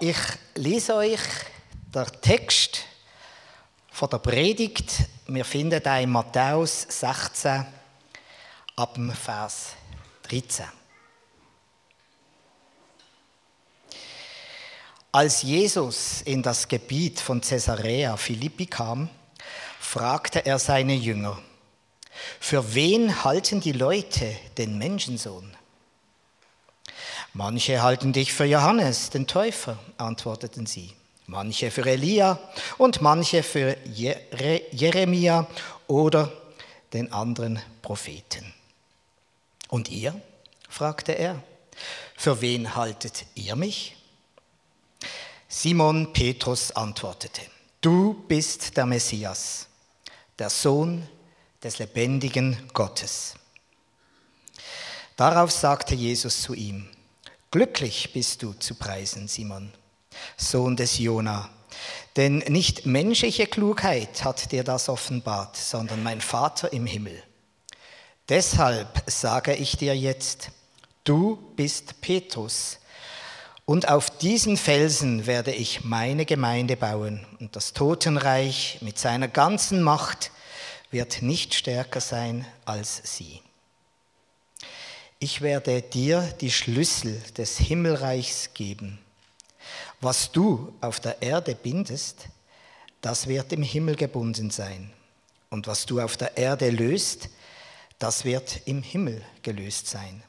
Ich lese euch den Text von der Predigt. Wir finden da in Matthäus 16 ab dem Vers 13. Als Jesus in das Gebiet von Caesarea Philippi kam, fragte er seine Jünger, für wen halten die Leute den Menschensohn? Manche halten dich für Johannes, den Täufer, antworteten sie. Manche für Elia und manche für Jeremia oder den anderen Propheten. Und ihr? fragte er. Für wen haltet ihr mich? Simon Petrus antwortete, du bist der Messias, der Sohn des lebendigen Gottes. Darauf sagte Jesus zu ihm, Glücklich bist du zu preisen, Simon, Sohn des Jona, denn nicht menschliche Klugheit hat dir das offenbart, sondern mein Vater im Himmel. Deshalb sage ich dir jetzt, du bist Petrus, und auf diesen Felsen werde ich meine Gemeinde bauen, und das Totenreich mit seiner ganzen Macht wird nicht stärker sein als sie. Ich werde dir die Schlüssel des Himmelreichs geben. Was du auf der Erde bindest, das wird im Himmel gebunden sein. Und was du auf der Erde löst, das wird im Himmel gelöst sein.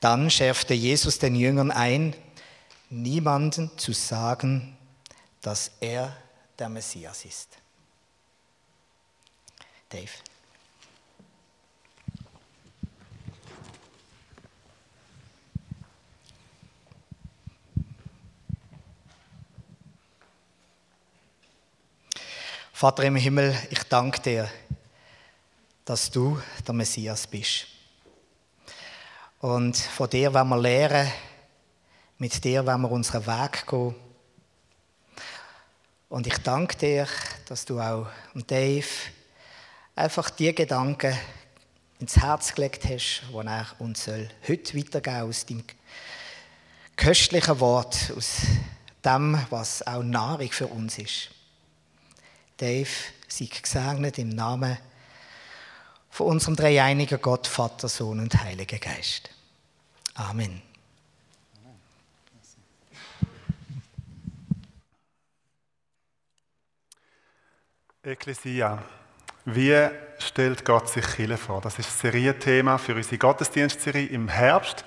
Dann schärfte Jesus den Jüngern ein, niemanden zu sagen, dass er der Messias ist. Dave. Vater im Himmel, ich danke dir, dass du der Messias bist. Und von dir wollen wir lernen, mit dir wollen wir unseren Weg gehen. Und ich danke dir, dass du auch Dave einfach die Gedanken ins Herz gelegt hast, die er uns soll heute weitergeben aus dem köstlichen Wort, aus dem, was auch Nahrung für uns ist. Dave, sei gesegnet im Namen von unserem dreieinigen Gott, Vater, Sohn und Heiliger Geist. Amen. Ekklesia. Wie stellt Gott sich Kirche vor? Das ist das Serienthema für unsere Gottesdienstserie im Herbst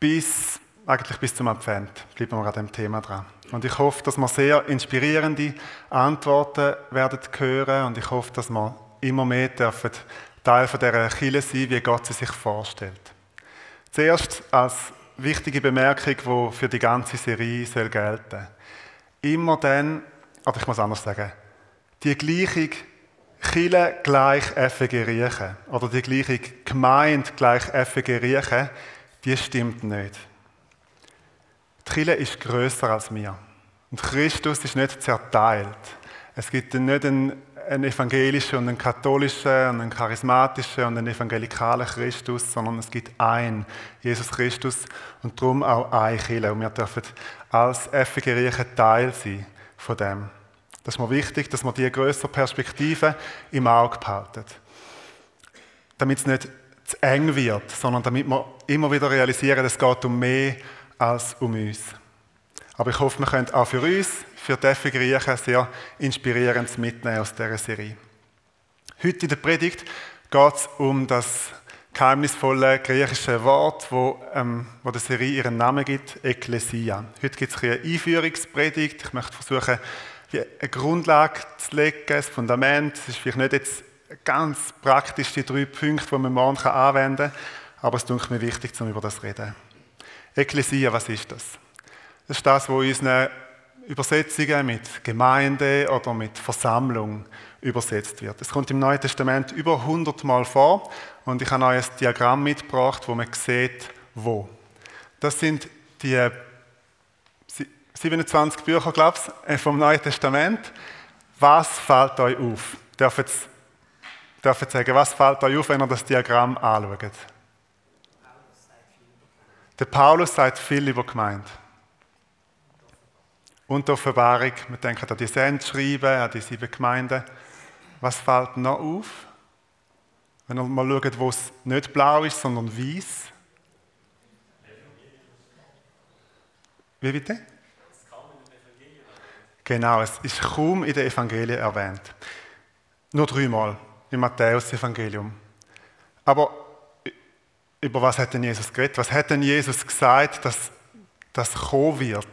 bis eigentlich bis zum Advent bleiben wir an dem Thema dran. Und ich hoffe, dass wir sehr inspirierende Antworten werden hören und ich hoffe, dass wir immer mehr dürfen Teil von dieser Kirche sein, wie Gott sie sich vorstellt. Zuerst als wichtige Bemerkung, die für die ganze Serie soll gelten. Immer dann, oder ich muss anders sagen, die Gleichung Chile gleich FG Riechen oder die gleiche Gemeinde gleich FG Riechen, die stimmt nicht. Die Kirche ist grösser als wir. Und Christus ist nicht zerteilt. Es gibt nicht einen, einen evangelischen und einen katholischen und einen charismatischen und einen evangelikalen Christus, sondern es gibt einen, Jesus Christus, und darum auch eine Kirche. Und wir dürfen als FG Teil sein von dem. Das ist mir wichtig, dass man diese größere Perspektive im Auge behalten. Damit es nicht zu eng wird, sondern damit wir immer wieder realisieren, es geht um mehr als um uns. Aber ich hoffe, wir können auch für uns, für die FG Griechen, sehr inspirierendes mitnehmen aus dieser Serie. Heute in der Predigt geht es um das geheimnisvolle griechische Wort, wo, ähm, wo der Serie ihren Namen gibt, Ekklesia. Heute gibt es eine Einführungspredigt. Ich möchte versuchen, eine Grundlage zu legen, ein Fundament. Es ist vielleicht nicht jetzt ganz praktisch die drei Punkte, die man morgen anwenden kann, aber es ist mir wichtig, um über das zu reden. Ekklesia, was ist das? Das ist das, was in unseren Übersetzungen mit Gemeinde oder mit Versammlung übersetzt wird. Es kommt im Neuen Testament über 100 Mal vor und ich habe euch ein Diagramm mitgebracht, wo man sieht, wo. Das sind die 27 Bücher, glaube ich, äh, vom Neuen Testament. Was fällt euch auf? Dürft ihr sagen, was fällt euch auf, wenn ihr das Diagramm anschaut? Der Paulus sagt viel über Gemeinde. und die Offenbarung. Wir denken an die Sendschreiben, an die sieben Gemeinden. Was fällt noch auf? Wenn wir mal schauen, wo es nicht blau ist, sondern weiß. Wie bitte? Genau, es ist kaum in den Evangelien erwähnt. Nur dreimal im Matthäus-Evangelium. Aber über was hat denn Jesus geredet? Was hat denn Jesus gesagt, dass das kommen wird?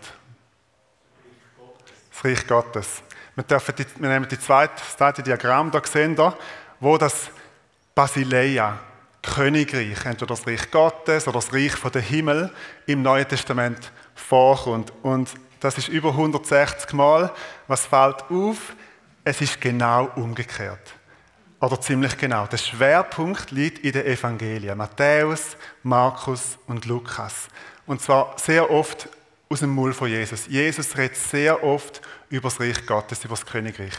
Das Reich Gottes. Wir, die, wir nehmen die zweite, das zweite Diagramm, da sehen wir, wo das Basileia, Königreich, entweder das Reich Gottes oder das Reich von der Himmel im Neuen Testament vorkommt. Und das ist über 160 Mal. Was fällt auf? Es ist genau umgekehrt. Oder ziemlich genau. Der Schwerpunkt liegt in den Evangelien. Matthäus, Markus und Lukas. Und zwar sehr oft aus dem Mund von Jesus. Jesus redet sehr oft über das Reich Gottes, über das Königreich.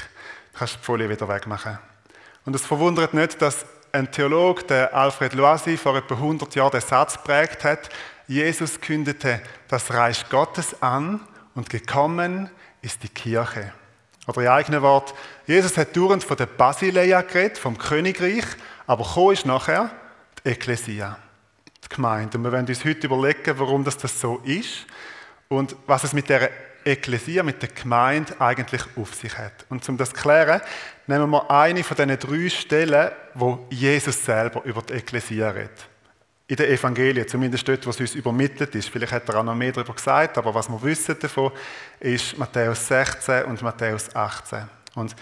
Du kannst die Folie wieder wegmachen. Und es verwundert nicht, dass ein Theologe, der Alfred Loisy, vor etwa 100 Jahren den Satz prägt hat, Jesus kündete das Reich Gottes an und gekommen ist die Kirche. Oder in eigenen Wort, Jesus hat dauernd von der Basileia geredet, vom Königreich, aber gekommen ist nachher die Ekklesia, die Gemeinde. Und wir werden uns heute überlegen, warum das, das so ist und was es mit der Ekklesia, mit der Gemeinde eigentlich auf sich hat. Und um das zu klären, nehmen wir eine von diesen drei Stellen, wo Jesus selber über die Ekklesia redet in den Evangelien, zumindest dort, was uns übermittelt ist. Vielleicht hat er auch noch mehr darüber gesagt, aber was wir wissen davon, ist Matthäus 16 und Matthäus 18. Und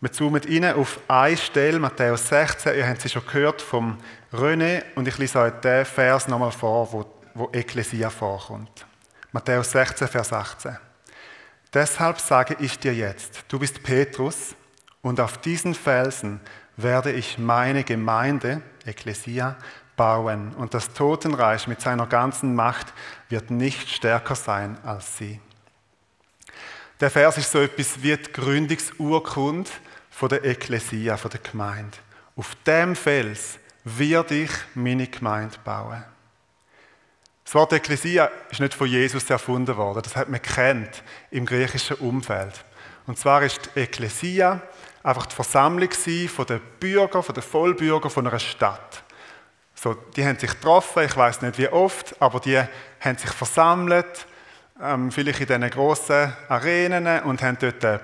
wir zoomen rein auf eine Stelle, Matthäus 16, ihr habt sie schon gehört vom René, und ich lese euch den Vers nochmal vor, wo, wo Ekklesia vorkommt. Matthäus 16, Vers 18. Deshalb sage ich dir jetzt, du bist Petrus, und auf diesen Felsen werde ich meine Gemeinde, Ekklesia, bauen und das Totenreich mit seiner ganzen Macht wird nicht stärker sein als sie. Der Vers ist so etwas wie die Gründungsurkunde von der Ekklesia, von der Gemeinde. Auf dem Fels werde ich meine Gemeinde bauen. Das Wort Ekklesia ist nicht von Jesus erfunden worden. Das hat man kennt im griechischen Umfeld. Und zwar ist die Ekklesia einfach die Versammlung von den Bürgern, von den Vollbürgern von einer Stadt. So, die haben sich getroffen, ich weiß nicht wie oft, aber die haben sich versammelt, ähm, vielleicht in diesen grossen Arenen und haben dort äh,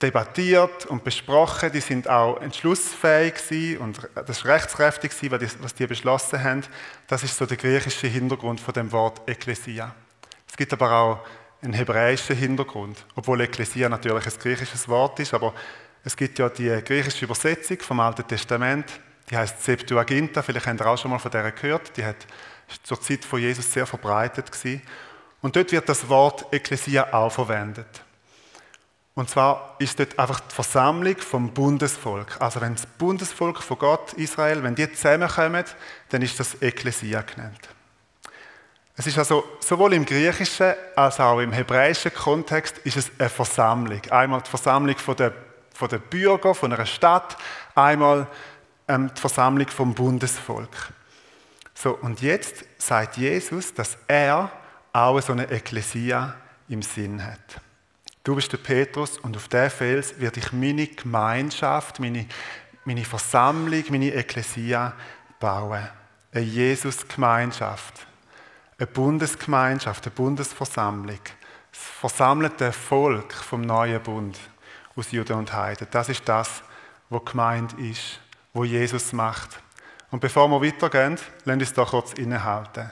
debattiert und besprochen. Die sind auch entschlussfähig und das war rechtskräftig gewesen, was die beschlossen haben. Das ist so der griechische Hintergrund von dem Wort Ekklesia. Es gibt aber auch einen hebräischen Hintergrund, obwohl Ekklesia natürlich ein griechisches Wort ist, aber es gibt ja die griechische Übersetzung vom Alten Testament die heißt Septuaginta, vielleicht habt ihr auch schon mal von der gehört. Die hat zur Zeit von Jesus sehr verbreitet gewesen. Und dort wird das Wort Ekklesia auch verwendet. Und zwar ist dort einfach die Versammlung vom Bundesvolk. Also wenn das Bundesvolk von Gott, Israel, wenn die zusammenkommen, dann ist das Ekklesia genannt. Es ist also sowohl im griechischen als auch im hebräischen Kontext ist es eine Versammlung. Einmal die Versammlung von der, von der Bürger von einer Stadt, einmal ähm, die Versammlung vom Bundesvolk. So, und jetzt sagt Jesus, dass er auch so eine Ekklesia im Sinn hat. Du bist der Petrus und auf der Fels werde ich meine Gemeinschaft, meine, meine Versammlung, meine Ekklesia bauen. Eine Jesus-Gemeinschaft, eine Bundesgemeinschaft, eine Bundesversammlung, das versammelte Volk vom neuen Bund aus Juden und Heiden. Das ist das, was gemeint ist wo Jesus macht. Und bevor wir weitergehen, lasst uns da kurz innehalten.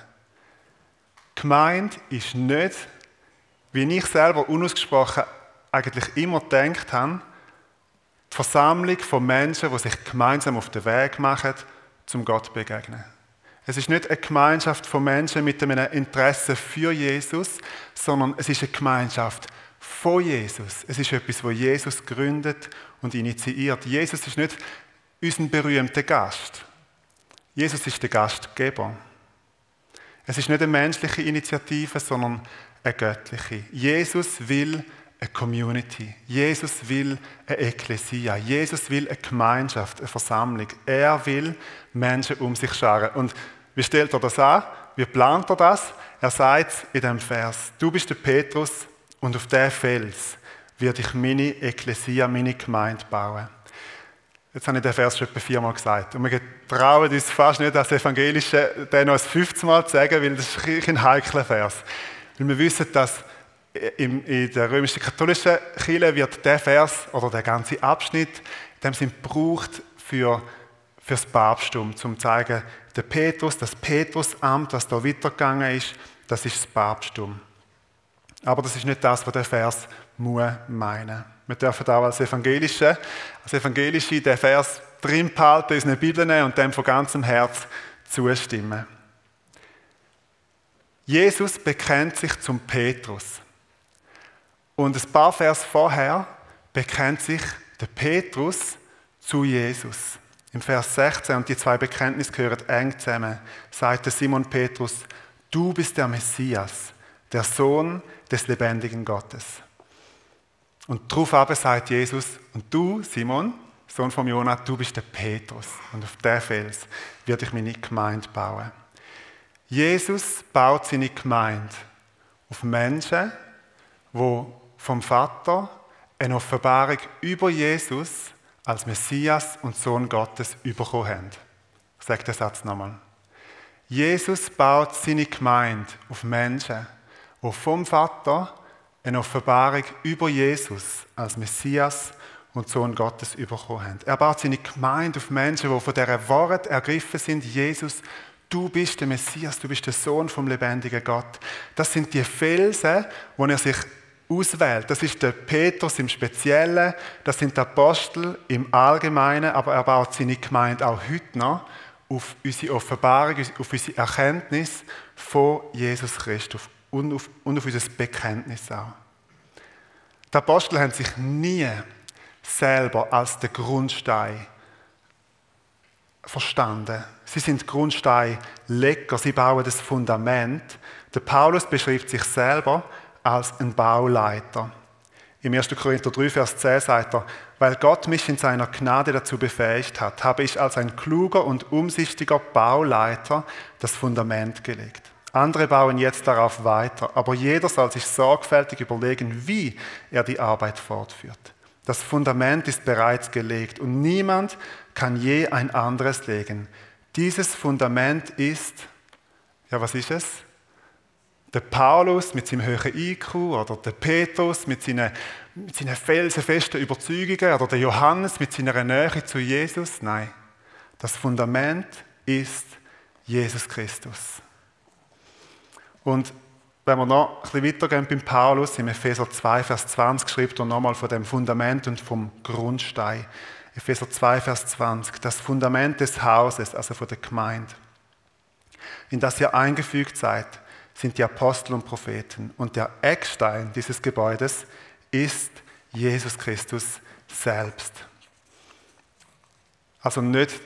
Gemeint ist nicht, wie ich selber unausgesprochen eigentlich immer gedacht habe, die Versammlung von Menschen, die sich gemeinsam auf den Weg machen, zum Gott zu begegnen. Es ist nicht eine Gemeinschaft von Menschen mit einem Interesse für Jesus, sondern es ist eine Gemeinschaft von Jesus. Es ist etwas, wo Jesus gründet und initiiert. Jesus ist nicht unseren berühmten Gast. Jesus ist der Gastgeber. Es ist nicht eine menschliche Initiative, sondern eine göttliche. Jesus will eine Community. Jesus will eine Ekklesia. Jesus will eine Gemeinschaft, eine Versammlung. Er will Menschen um sich scharen. Und wie stellt er das an? Wie plant er das? Er sagt in dem Vers, du bist der Petrus und auf diesen Fels werde ich meine Ekklesia, meine Gemeinde bauen. Jetzt habe ich den Vers schon etwa viermal gesagt. Und wir trauen uns fast nicht, das Evangelische den noch ein fünftes Mal zu sagen, weil das ist ein heikler Vers. Weil wir wissen, dass in der römisch-katholischen Kirche wird der Vers oder der ganze Abschnitt dem Sinn gebraucht für, das Papsttum, um zu zeigen, der Petrus, das Petrusamt, was da weitergegangen ist, das ist das Papsttum. Aber das ist nicht das, was der Vers muss meinen. Wir dürfen auch als Evangelische, als Evangelische den Vers drin behalten, in unsere Bibel nehmen und dem von ganzem Herz zustimmen. Jesus bekennt sich zum Petrus. Und ein paar Vers vorher bekennt sich der Petrus zu Jesus. Im Vers 16, und die zwei Bekenntnisse gehören eng zusammen, sagt Simon Petrus, du bist der Messias, der Sohn des lebendigen Gottes. Und darauf aber sagt Jesus, und du, Simon, Sohn von Jonah, du bist der Petrus. Und auf der Fels werde ich meine Gemeinde bauen. Jesus baut seine Gemeinde auf Menschen, die vom Vater eine Offenbarung über Jesus als Messias und Sohn Gottes bekommen haben. Ich sage den Satz nochmal. Jesus baut seine Gemeinde auf Menschen, die vom Vater eine Offenbarung über Jesus als Messias und Sohn Gottes bekommen haben. Er baut seine Gemeinde auf Menschen, die von dieser Wort ergriffen sind, Jesus, du bist der Messias, du bist der Sohn vom lebendigen Gott. Das sind die Felsen, wo er sich auswählt. Das ist der Petrus im Speziellen, das sind die Apostel im Allgemeinen, aber er baut seine Gemeinde auch heute noch auf unsere Offenbarung, auf unsere Erkenntnis von Jesus Christus und auf, und auf unser Bekenntnis auch. Die Apostel haben sich nie selber als der Grundstein verstanden. Sie sind Grundsteinleger, sie bauen das Fundament. Der Paulus beschreibt sich selber als ein Bauleiter. Im 1. Korinther 3, Vers 10 sagt er, weil Gott mich in seiner Gnade dazu befähigt hat, habe ich als ein kluger und umsichtiger Bauleiter das Fundament gelegt. Andere bauen jetzt darauf weiter, aber jeder soll sich sorgfältig überlegen, wie er die Arbeit fortführt. Das Fundament ist bereits gelegt und niemand kann je ein anderes legen. Dieses Fundament ist, ja was ist es? Der Paulus mit seinem höheren IQ oder der Petrus mit seinen, mit seinen felsenfesten Überzeugungen oder der Johannes mit seiner Nähe zu Jesus. Nein, das Fundament ist Jesus Christus. Und wenn wir noch ein bisschen weitergehen beim Paulus, im Epheser 2, Vers 20 schreibt er nochmal von dem Fundament und vom Grundstein. Epheser 2, Vers 20, das Fundament des Hauses, also von der Gemeinde, in das ihr eingefügt seid, sind die Apostel und Propheten. Und der Eckstein dieses Gebäudes ist Jesus Christus selbst. Also nicht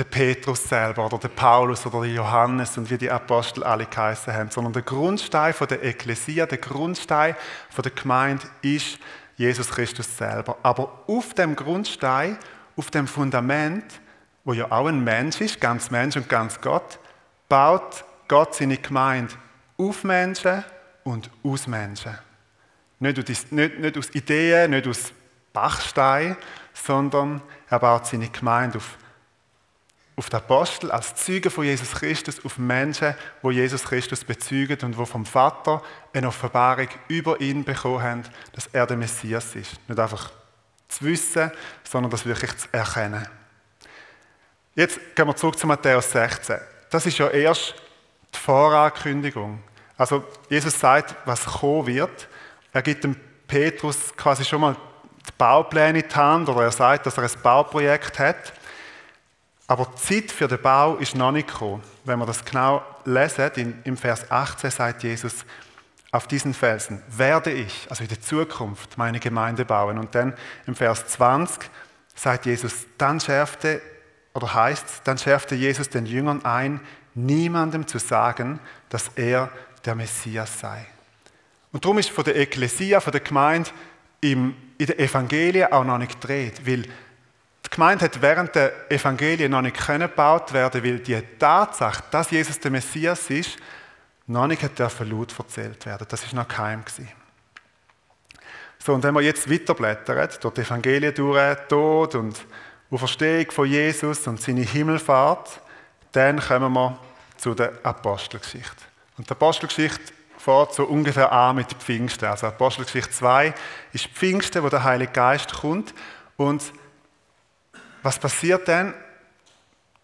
der Petrus selber oder der Paulus oder der Johannes und wie die Apostel alle geheißen haben, sondern der Grundstein von der Ekklesia, der Grundstein von der Gemeinde ist Jesus Christus selber. Aber auf dem Grundstein, auf dem Fundament, wo ja auch ein Mensch ist, ganz Mensch und ganz Gott, baut Gott seine Gemeinde auf Menschen und aus Menschen. Nicht, nicht, nicht aus Ideen, nicht aus Bachstein, sondern er baut seine Gemeinde auf auf die Apostel als Zeugen von Jesus Christus, auf Menschen, wo Jesus Christus bezeugen und wo vom Vater eine Offenbarung über ihn bekommen haben, dass er der Messias ist. Nicht einfach zu wissen, sondern das wirklich zu erkennen. Jetzt gehen wir zurück zu Matthäus 16. Das ist ja erst die Vorankündigung. Also Jesus sagt, was kommen wird. Er gibt dem Petrus quasi schon mal die Baupläne in die Hand oder er sagt, dass er ein Bauprojekt hat. Aber die Zeit für den Bau ist noch nicht gekommen. Wenn wir das genau lesen, im Vers 18 sagt Jesus, auf diesen Felsen werde ich, also in der Zukunft, meine Gemeinde bauen. Und dann im Vers 20 sagt Jesus, dann schärfte, oder heißt dann schärfte Jesus den Jüngern ein, niemandem zu sagen, dass er der Messias sei. Und darum ist von der Ekklesia, von der Gemeinde im, in den Evangelien auch noch nicht gedreht, weil die Gemeinde hat während der Evangelien noch nicht gebaut werden, weil die Tatsache, dass Jesus der Messias ist, noch nicht hat laut erzählt werden. Das ist noch geheim gewesen. So, und wenn wir jetzt weiterblättern, durch die Evangelien durch, Tod und Auferstehung von Jesus und seine Himmelfahrt, dann kommen wir zu der Apostelgeschichte. Und die Apostelgeschichte fährt so ungefähr an mit Pfingsten. Also Apostelgeschichte 2 ist Pfingsten, wo der Heilige Geist kommt. Und was passiert dann?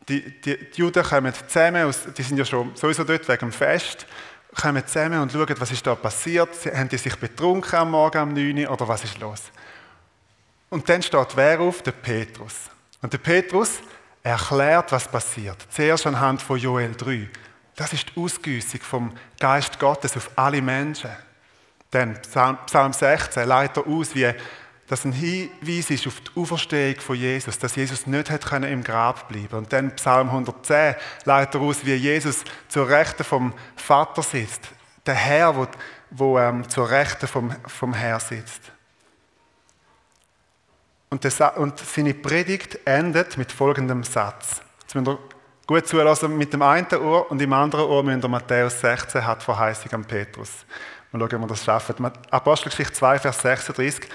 Die, die, die Juden kommen zusammen, die sind ja schon sowieso dort wegen dem Fest, kommen zusammen und schauen, was ist da passiert. Haben die sich betrunken am Morgen um 9 Uhr oder was ist los? Und dann steht wer auf? Der Petrus. Und der Petrus erklärt, was passiert. Zuerst anhand von Joel 3. Das ist die Ausgüssung vom Geist Gottes auf alle Menschen. Dann Psalm 16 leitet aus, wie das ein Hinweis ist auf die Auferstehung von Jesus, dass Jesus nicht hat im Grab bleiben Und dann Psalm 110 leitet aus, wie Jesus zur Rechten vom Vater sitzt. Der Herr, wo, wo ähm, zur Rechten vom, vom Herr sitzt. Und, das, und seine Predigt endet mit folgendem Satz. Jetzt müsst ihr gut zulassen. Mit dem einen Ohr und im anderen Ohr müsst ihr Matthäus 16 hat Verheißung an Petrus. Mal schauen, ob wir das schaffen. Apostelgeschichte 2, Vers 36.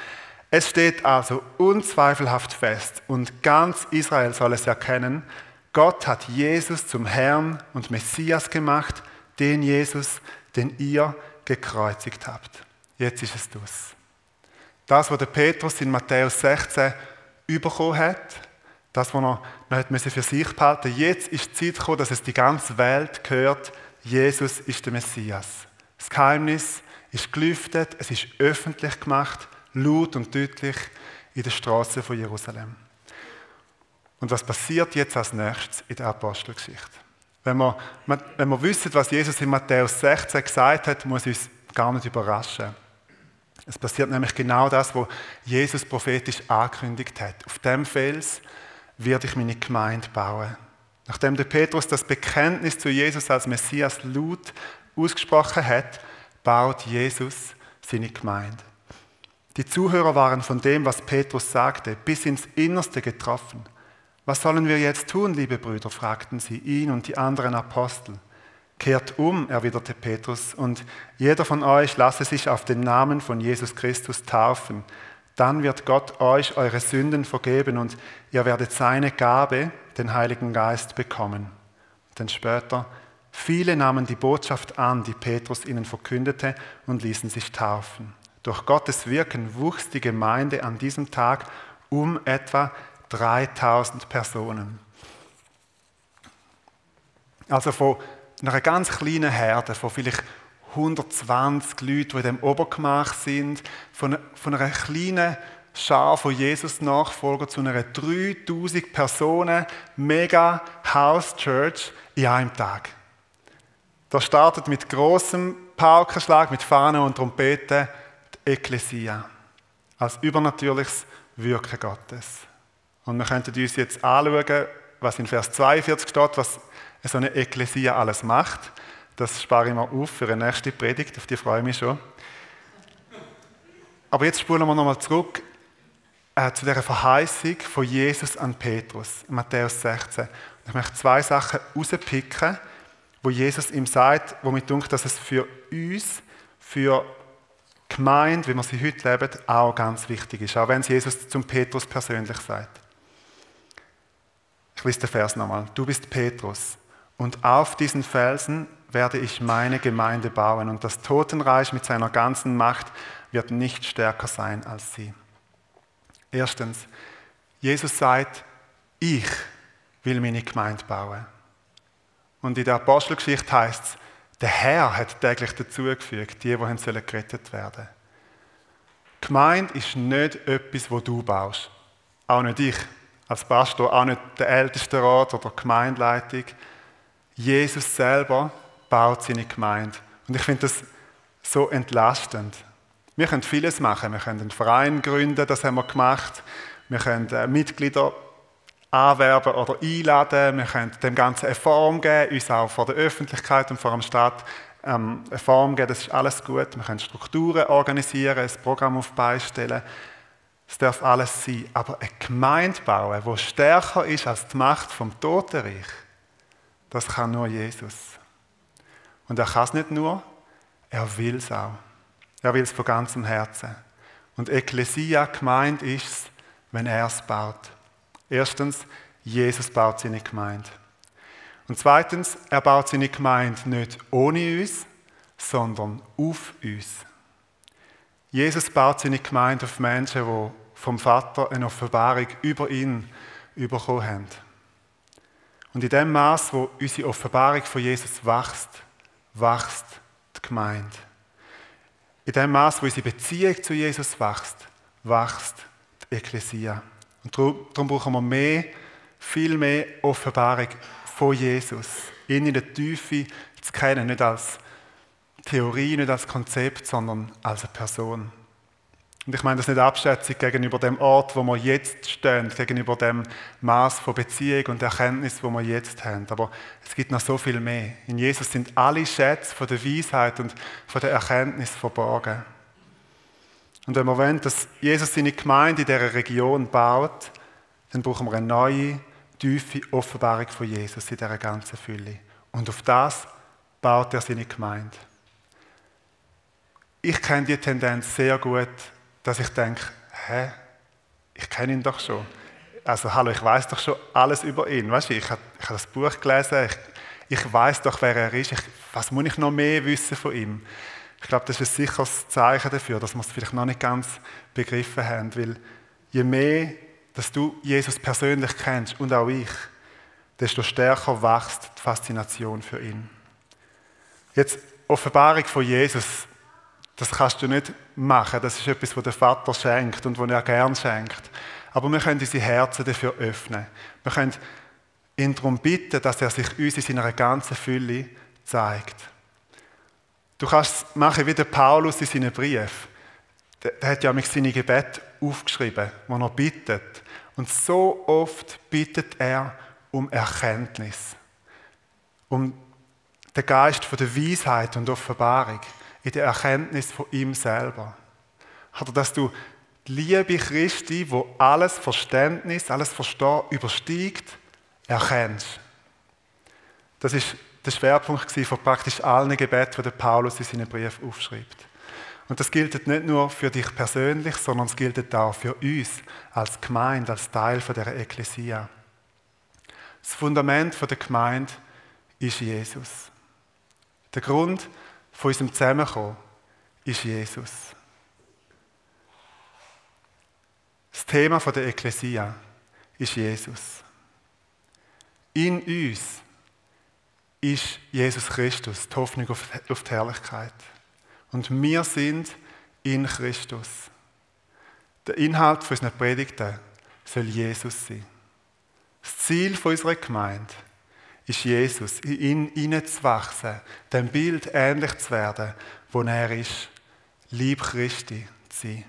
Es steht also unzweifelhaft fest und ganz Israel soll es erkennen, Gott hat Jesus zum Herrn und Messias gemacht, den Jesus, den ihr gekreuzigt habt. Jetzt ist es das. Das, was der Petrus in Matthäus 16 bekommen hat, das, was er noch für sich behalten jetzt ist die Zeit gekommen, dass es die ganze Welt gehört, Jesus ist der Messias. Das Geheimnis ist gelüftet, es ist öffentlich gemacht laut und deutlich in den Straßen von Jerusalem. Und was passiert jetzt als nächstes in der Apostelgeschichte? Wenn wir, wenn wir wissen, was Jesus in Matthäus 16 gesagt hat, muss uns gar nicht überraschen. Es passiert nämlich genau das, was Jesus prophetisch angekündigt hat. Auf dem Fels werde ich meine Gemeinde bauen. Nachdem der Petrus das Bekenntnis zu Jesus als Messias laut ausgesprochen hat, baut Jesus seine Gemeinde. Die Zuhörer waren von dem, was Petrus sagte, bis ins Innerste getroffen. Was sollen wir jetzt tun, liebe Brüder? fragten sie ihn und die anderen Apostel. Kehrt um, erwiderte Petrus, und jeder von euch lasse sich auf den Namen von Jesus Christus taufen. Dann wird Gott euch eure Sünden vergeben und ihr werdet seine Gabe, den Heiligen Geist, bekommen. Denn später, viele nahmen die Botschaft an, die Petrus ihnen verkündete, und ließen sich taufen. Durch Gottes Wirken wuchs die Gemeinde an diesem Tag um etwa 3000 Personen. Also von einer ganz kleinen Herde, von vielleicht 120 Leuten, die in dem Obergemach sind, von, einer kleinen Schar von Jesus Nachfolger zu einer 3000 Personen mega House Church in einem Tag. Das startet mit großem Paukenschlag, mit Fahnen und Trompeten Ekklesia, als übernatürliches Wirken Gottes. Und wir könnten uns jetzt anschauen, was in Vers 42 steht, was so eine Ekklesia alles macht. Das spare ich mir auf für eine nächste Predigt, auf die freue ich mich schon. Aber jetzt spulen wir nochmal zurück äh, zu der Verheißung von Jesus an Petrus, Matthäus 16. Ich möchte zwei Sachen rauspicken, wo Jesus ihm sagt, womit dunkt, dass es für uns, für Gemeinde, wie wir sie heute leben, auch ganz wichtig ist. Auch wenn es Jesus zum Petrus persönlich sagt. Ich lese den Vers nochmal. Du bist Petrus und auf diesen Felsen werde ich meine Gemeinde bauen und das Totenreich mit seiner ganzen Macht wird nicht stärker sein als sie. Erstens, Jesus sagt, ich will meine Gemeinde bauen. Und in der Apostelgeschichte heißt es, der Herr hat täglich dazugefügt, die, die gerettet werden sollen. Gemeinde ist nicht etwas, wo du baust. Auch nicht ich als Pastor, auch nicht der Ältestenrat oder die Gemeindeleitung. Jesus selber baut seine Gemeinde. Und ich finde das so entlastend. Wir können vieles machen. Wir können einen Verein gründen, das haben wir gemacht. Wir können äh, Mitglieder anwerben oder einladen. Wir können dem Ganzen eine Form geben, uns auch vor der Öffentlichkeit und vor dem Staat ähm, eine Form geben. Das ist alles gut. Wir können Strukturen organisieren, ein Programm auf beistellen. Es darf alles sein. Aber eine Gemeinde bauen, die stärker ist als die Macht vom Totenreich, das kann nur Jesus. Und er kann es nicht nur, er will es auch. Er will es von ganzem Herzen. Und Ekklesia gemeint ist es, wenn er es baut. Erstens, Jesus baut seine Gemeinde. Und zweitens, er baut seine Gemeinde nicht ohne uns, sondern auf uns. Jesus baut seine Gemeinde auf Menschen, die vom Vater eine Offenbarung über ihn bekommen haben. Und in dem Maß, wo unsere Offenbarung von Jesus wächst, wächst die Gemeinde. In dem Maß, wo unsere Beziehung zu Jesus wächst, wächst die Ekklesia. Und darum brauchen wir mehr, viel mehr Offenbarung von Jesus. Ihn in der Tiefe zu kennen, nicht als Theorie, nicht als Konzept, sondern als eine Person. Und ich meine das nicht Abschätzung gegenüber dem Ort, wo wir jetzt stehen, gegenüber dem Maß von Beziehung und Erkenntnis, wo wir jetzt haben. Aber es gibt noch so viel mehr. In Jesus sind alle Schätze von der Weisheit und von der Erkenntnis verborgen. Und wenn wir wollen, dass Jesus seine Gemeinde in dieser Region baut, dann brauchen wir eine neue, tiefe Offenbarung von Jesus in dieser ganzen Fülle. Und auf das baut er seine Gemeinde. Ich kenne die Tendenz sehr gut, dass ich denke, hä, ich kenne ihn doch schon. Also hallo, ich weiß doch schon alles über ihn. Weißt du, ich habe hab das Buch gelesen, ich, ich weiß doch, wer er ist. Ich, was muss ich noch mehr wissen von ihm? Ich glaube, das ist ein sicheres Zeichen dafür, dass wir es vielleicht noch nicht ganz begriffen haben. Weil je mehr, dass du Jesus persönlich kennst und auch ich, desto stärker wächst die Faszination für ihn. Jetzt Offenbarung von Jesus das kannst du nicht machen. Das ist etwas, was der Vater schenkt und was er gern schenkt. Aber wir können unsere Herzen dafür öffnen. Wir können ihn darum bitten, dass er sich uns in seiner ganzen Fülle zeigt. Du kannst es machen wie der Paulus in seinen Brief. Der, der hat ja mit seine Gebet aufgeschrieben, wo er bittet. Und so oft bittet er um Erkenntnis, um den Geist von der Weisheit und Offenbarung in der Erkenntnis von ihm selber. Oder dass du die Liebe Christi, wo alles Verständnis, alles Verstehen übersteigt, erkennst. Das ist der Schwerpunkt von praktisch allen Gebeten, die Paulus in seinen Brief aufschreibt. Und das gilt nicht nur für dich persönlich, sondern es gilt auch für uns als Gemeinde, als Teil von der Ekklesia. Das Fundament der Gemeinde ist Jesus. Der Grund, von unserem Zusammenkommen ist Jesus. Das Thema der Ekklesia ist Jesus. In uns ist Jesus Christus, die Hoffnung auf die Herrlichkeit. Und wir sind in Christus. Der Inhalt unserer Predigten soll Jesus sein. Das Ziel unserer Gemeinde ist Jesus, in ihn hineinzuwachsen, dem Bild ähnlich zu werden, wo er ist, lieb Christi zu sein.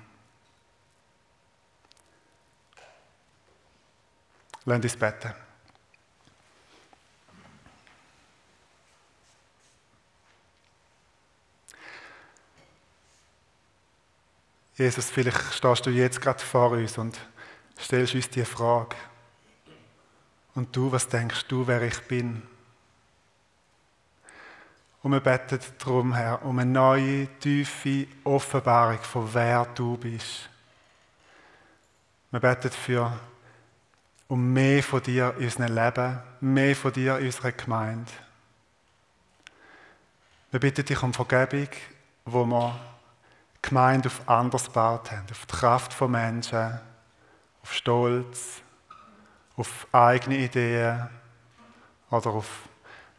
Lasst uns beten. Jesus, vielleicht stehst du jetzt gerade vor uns und stellst uns die Frage. Und du, was denkst du, wer ich bin? Und wir beten darum, Herr, um eine neue, tiefe Offenbarung von wer du bist. Wir beten für um mehr von dir in unserem Leben, mehr von dir in unserer Gemeinde. Wir bitten dich um Vergebung, wo wir Gemeinde auf anders gebaut haben, auf die Kraft von Menschen, auf Stolz, auf eigene Ideen oder auf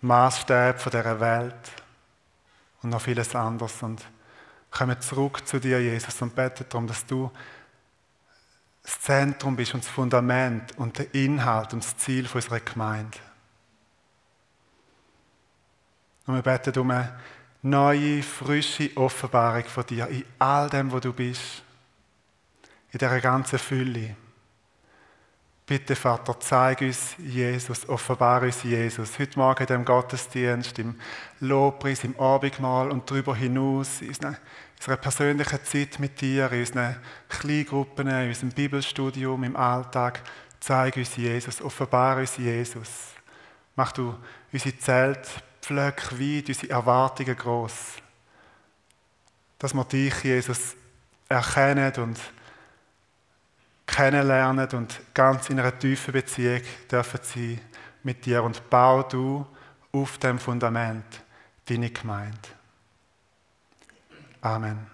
Maßstäbe von dieser Welt und noch vieles anderes. Und kommen zurück zu dir, Jesus, und beten darum, dass du das Zentrum bist und das Fundament und der Inhalt und das Ziel unserer Gemeinde. Und wir beten um eine neue, frische Offenbarung von dir in all dem, wo du bist, in dieser ganzen Fülle. Bitte, Vater, zeig uns Jesus, offenbare uns Jesus. Heute Morgen in dem Gottesdienst, im Lobpreis, im Abendmahl und darüber hinaus, in unserer persönlichen Zeit mit dir, in unseren Kleingruppen, in unserem Bibelstudium, im Alltag. Zeig uns Jesus, offenbare uns Jesus. Mach du unsere Zeltpflöcke weit, unsere Erwartungen groß. Dass wir dich, Jesus, erkennen und kennenlernen und ganz in einer tiefen Beziehung dürfen sie mit dir und bau du auf dem Fundament deine Gemeinde. Amen.